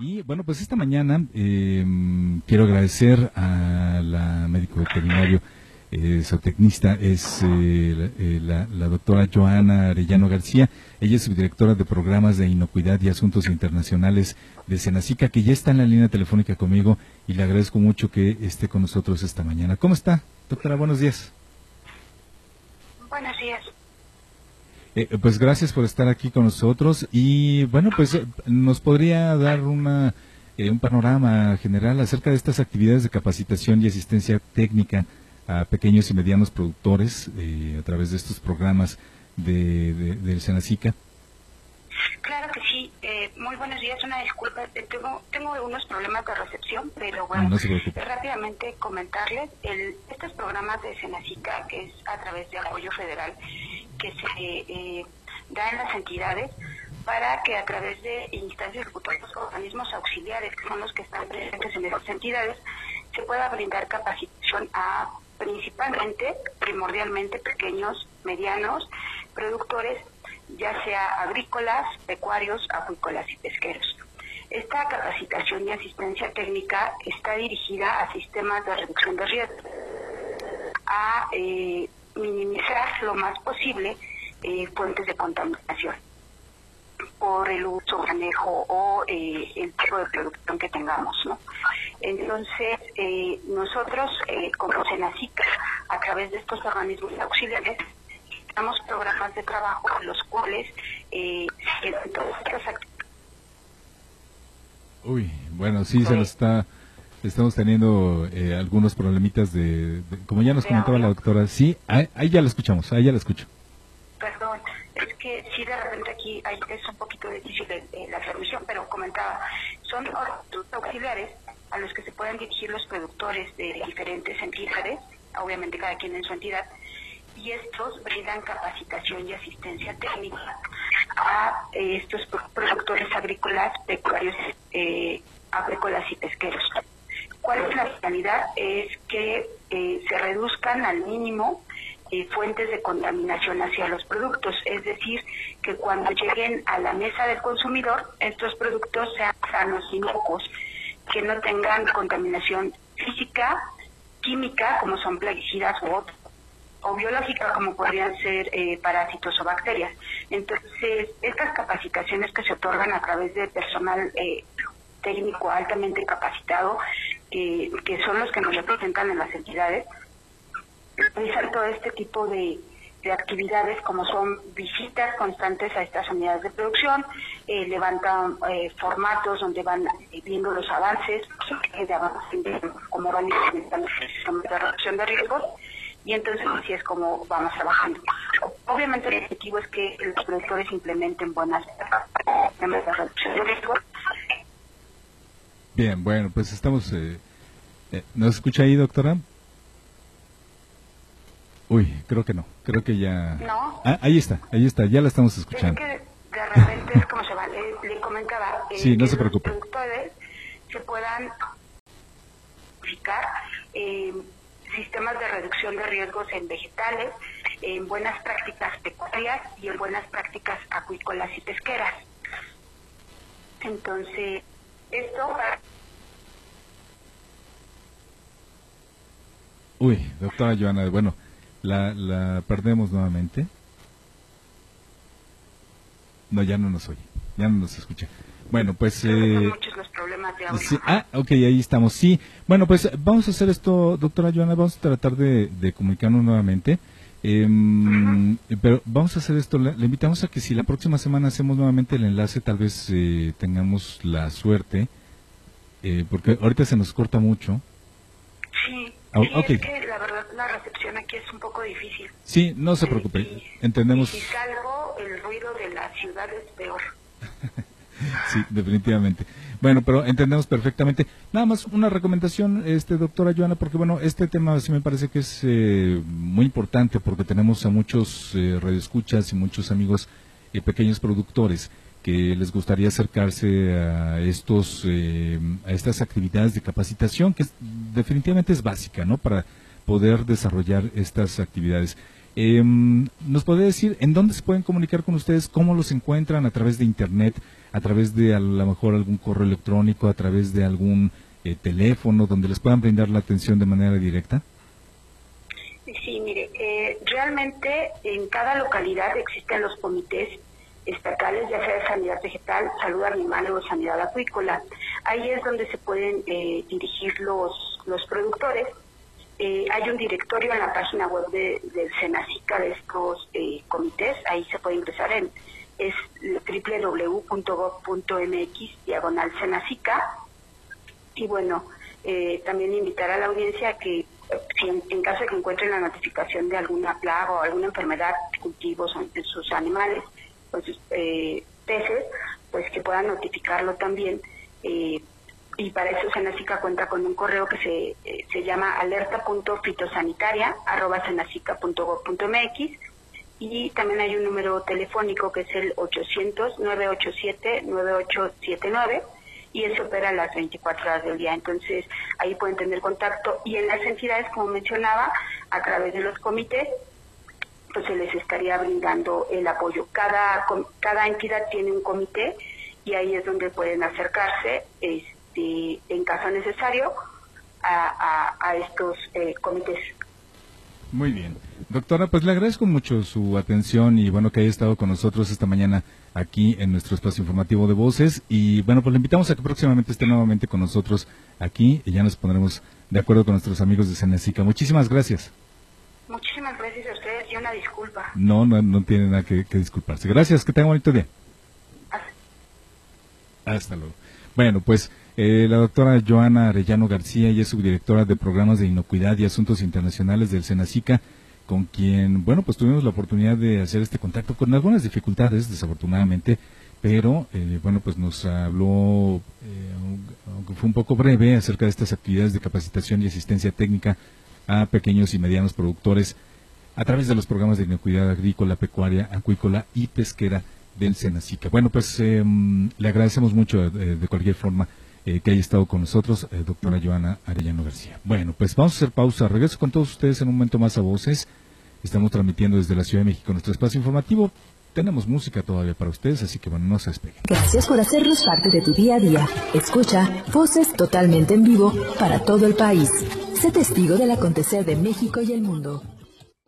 Y bueno, pues esta mañana eh, quiero agradecer a la médico veterinario eh, zootecnista, es eh, eh, la, la, doctora Joana Arellano García. Ella es subdirectora de programas de inocuidad y asuntos internacionales de Senacica, que ya está en la línea telefónica conmigo y le agradezco mucho que esté con nosotros esta mañana. ¿Cómo está, doctora? Buenos días. Buenos días. Eh, pues gracias por estar aquí con nosotros y bueno, pues eh, nos podría dar una, eh, un panorama general acerca de estas actividades de capacitación y asistencia técnica a pequeños y medianos productores a través de estos programas de, de, del Senacica. Claro que sí. Eh, muy buenos días. Una disculpa. Tengo, tengo unos problemas de recepción, pero bueno, no rápidamente comentarles. El, estos programas de Senacica, que es a través de apoyo federal, que se eh, da en las entidades para que a través de instancias ejecutivas, organismos auxiliares, que son los que están presentes en esas entidades, se pueda brindar capacitación a principalmente, primordialmente, pequeños, medianos, productores, ya sea agrícolas, pecuarios, acuícolas y pesqueros. Esta capacitación y asistencia técnica está dirigida a sistemas de reducción de riesgo, a eh, minimizar lo más posible eh, fuentes de contaminación por el uso, manejo o eh, el tipo de producción que tengamos, ¿no? Entonces, eh, nosotros, eh, como Senacica, a través de estos organismos auxiliares, damos programas de trabajo los cuales eh, Uy, bueno, sí, se nos está estamos teniendo eh, algunos problemitas de, como ya nos comentaba la doctora, sí, ahí, ya la escuchamos, ahí ya la escucho. Perdón, es que sí de repente aquí hay, es un poquito difícil la transmisión, pero comentaba, son auxiliares a los que se pueden dirigir los productores de diferentes entidades, obviamente cada quien en su entidad, y estos brindan capacitación y asistencia técnica a eh, estos productores agrícolas, pecuarios, eh, agrícolas y pesqueros. ¿Cuál es la finalidad? Es que eh, se reduzcan al mínimo eh, fuentes de contaminación hacia los productos, es decir, que cuando lleguen a la mesa del consumidor, estos productos sean sanos y inocuos, que no tengan contaminación física, química, como son plaguicidas o, biológica, como podrían ser eh, parásitos o bacterias. Entonces, estas capacitaciones que se otorgan a través de personal técnico altamente capacitado, que son los que nos representan en las entidades, realizar todo este tipo de, actividades como son visitas constantes a estas unidades de producción, eh, levantan eh, formatos donde van eh, viendo los avances, de cómo van implementando reducción de riesgos y entonces así es como vamos trabajando. Obviamente el objetivo es que los productores implementen buenas sistemas de reducción de riesgos Bien, bueno, pues estamos... Eh, eh, ¿Nos escucha ahí, doctora? Uy, creo que no, creo que ya... No. Ah, ahí está, ahí está, ya la estamos escuchando. Es que de repente es como se va, le, comentaba... Eh, sí, no se preocupe. Se puedan aplicar eh, sistemas de reducción de riesgos en vegetales, en buenas prácticas pecuarias y en buenas prácticas acuícolas y pesqueras. Entonces, esto Uy, doctora Joana, bueno, la, la perdemos nuevamente. No, ya no nos oye, ya no nos escucha. Bueno, pues... Eh, los problemas de sí, ah, ok, ahí estamos. Sí, bueno, pues vamos a hacer esto, doctora Joana, vamos a tratar de, de comunicarnos nuevamente. Eh, Pero vamos a hacer esto, le, invitamos a que si la próxima semana hacemos nuevamente el enlace, tal vez eh, tengamos la suerte, eh, porque ahorita se nos corta mucho. Sí, oh, okay. es que la verdad la recepción aquí es un poco difícil. Sí, no se preocupe, entendemos. Y si salgo, el ruido de la ciudad es peor. sí, definitivamente. Bueno, pero entendemos perfectamente. Nada más una recomendación, este doctora Joana, porque bueno, este tema sí me parece que es eh, muy importante porque tenemos a muchos eh, radioescuchas y muchos amigos eh, pequeños productores que les gustaría acercarse a estos eh, a estas actividades de capacitación que definitivamente es básica, ¿no? Para poder desarrollar estas actividades. Eh, ¿Nos puede decir en dónde se pueden comunicar con ustedes? ¿Cómo los encuentran? ¿A través de Internet? a través de a lo mejor algún correo electrónico, a través de algún eh, teléfono, donde les puedan brindar la atención de manera directa? Sí, mire, eh, realmente en cada localidad existen los comités estatales, ya sea de sanidad vegetal, salud animal o sanidad acuícola. Ahí es donde se pueden eh, dirigir los, los productores. Eh, hay un directorio en la página web de, del Senacica de estos eh, comités, ahí se puede ingresar en es www.gov.mx diagonal Senacica y bueno, también invitar a la audiencia que si en, caso de que encuentren la notificación de alguna plaga o alguna enfermedad cultivos en sus animales, pues, eh, peces, pues que puedan notificarlo también. Eh, y para eso Senacica cuenta con un correo que se, eh, se llama alerta.fitosanitaria.senacica.gov.mx y también hay un número telefónico que es el 800-987-9879 y eso opera las 24 horas del día. Entonces ahí pueden tener contacto y en las entidades, como mencionaba, a través de los comités, pues se les estaría brindando el apoyo. Cada, cada entidad tiene un comité y ahí es donde pueden acercarse este, en caso necesario a, estos eh, comités. Muy bien. Doctora, pues le agradezco mucho su atención y bueno que haya estado con nosotros esta mañana aquí en nuestro espacio informativo de voces y bueno pues le invitamos a que próximamente esté nuevamente con nosotros aquí y ya nos pondremos de acuerdo con nuestros amigos de Cenezica. Muchísimas gracias. Muchísimas gracias a ustedes y una disculpa. No, no, no tiene nada que, disculparse. Gracias, que tenga un bonito día. Hasta, luego. Bueno, pues eh, la doctora Joana Arellano García, ella es subdirectora de programas de inocuidad y asuntos internacionales del Senacica, con quien, bueno, pues tuvimos la oportunidad de hacer este contacto con algunas dificultades, desafortunadamente, pero, eh, bueno, pues nos habló, eh, aunque fue un poco breve, acerca de estas actividades de capacitación y asistencia técnica a pequeños y medianos productores a través de los programas de inocuidad agrícola, pecuaria, acuícola y pesquera del Senacica. Bueno, pues em, le agradecemos mucho eh, de cualquier forma eh, que haya estado con nosotros, eh, doctora Joana Arellano García. Bueno, pues vamos a hacer pausa. Regreso con todos ustedes en un momento más a voces. Estamos transmitiendo desde la Ciudad de México nuestro espacio informativo. Tenemos música todavía para ustedes, así que bueno, no se despeguen. Gracias por hacernos parte de tu día a día. Escucha voces totalmente en vivo para todo el país. Sé testigo del acontecer de México y el mundo.